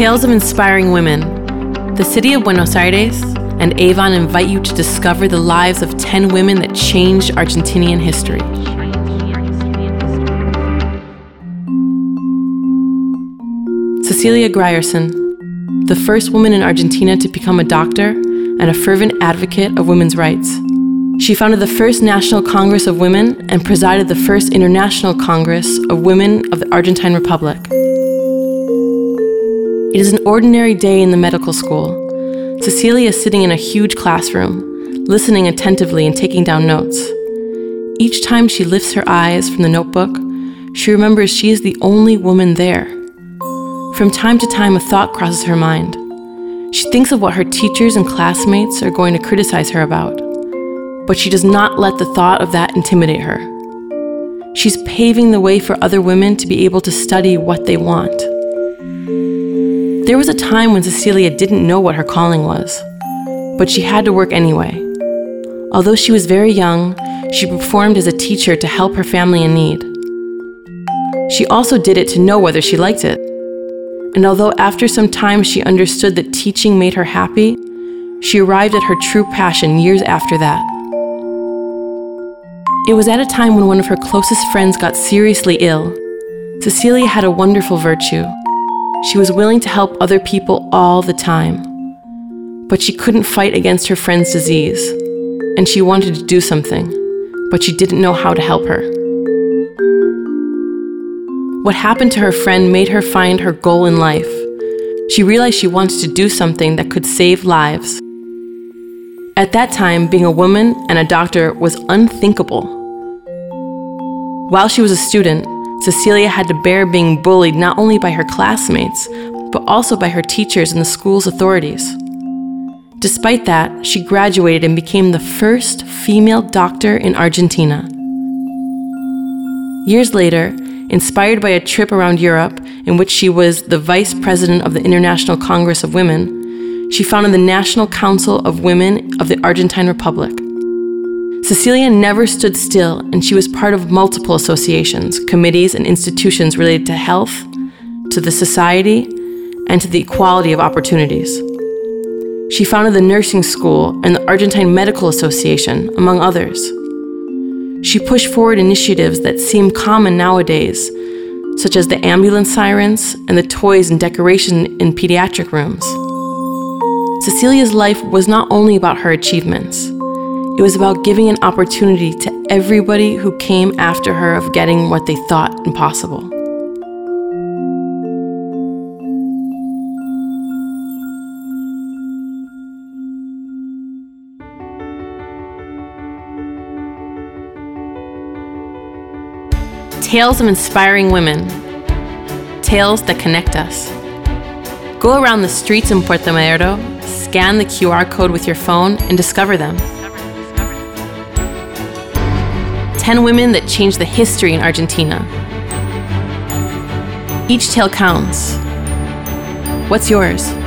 Tales of Inspiring Women. The city of Buenos Aires and Avon invite you to discover the lives of 10 women that changed Argentinian history. Cecilia Grierson, the first woman in Argentina to become a doctor and a fervent advocate of women's rights. She founded the first National Congress of Women and presided the first International Congress of Women of the Argentine Republic. It is an ordinary day in the medical school. Cecilia is sitting in a huge classroom, listening attentively and taking down notes. Each time she lifts her eyes from the notebook, she remembers she is the only woman there. From time to time, a thought crosses her mind. She thinks of what her teachers and classmates are going to criticize her about, but she does not let the thought of that intimidate her. She's paving the way for other women to be able to study what they want. There was a time when Cecilia didn't know what her calling was, but she had to work anyway. Although she was very young, she performed as a teacher to help her family in need. She also did it to know whether she liked it. And although after some time she understood that teaching made her happy, she arrived at her true passion years after that. It was at a time when one of her closest friends got seriously ill. Cecilia had a wonderful virtue. She was willing to help other people all the time. But she couldn't fight against her friend's disease, and she wanted to do something, but she didn't know how to help her. What happened to her friend made her find her goal in life. She realized she wanted to do something that could save lives. At that time, being a woman and a doctor was unthinkable. While she was a student, Cecilia had to bear being bullied not only by her classmates, but also by her teachers and the school's authorities. Despite that, she graduated and became the first female doctor in Argentina. Years later, inspired by a trip around Europe in which she was the vice president of the International Congress of Women, she founded the National Council of Women of the Argentine Republic. Cecilia never stood still, and she was part of multiple associations, committees, and institutions related to health, to the society, and to the equality of opportunities. She founded the nursing school and the Argentine Medical Association, among others. She pushed forward initiatives that seem common nowadays, such as the ambulance sirens and the toys and decoration in pediatric rooms. Cecilia's life was not only about her achievements. It was about giving an opportunity to everybody who came after her of getting what they thought impossible. Tales of inspiring women. Tales that connect us. Go around the streets in Puerto Madero, scan the QR code with your phone, and discover them. 10 women that changed the history in Argentina. Each tale counts. What's yours?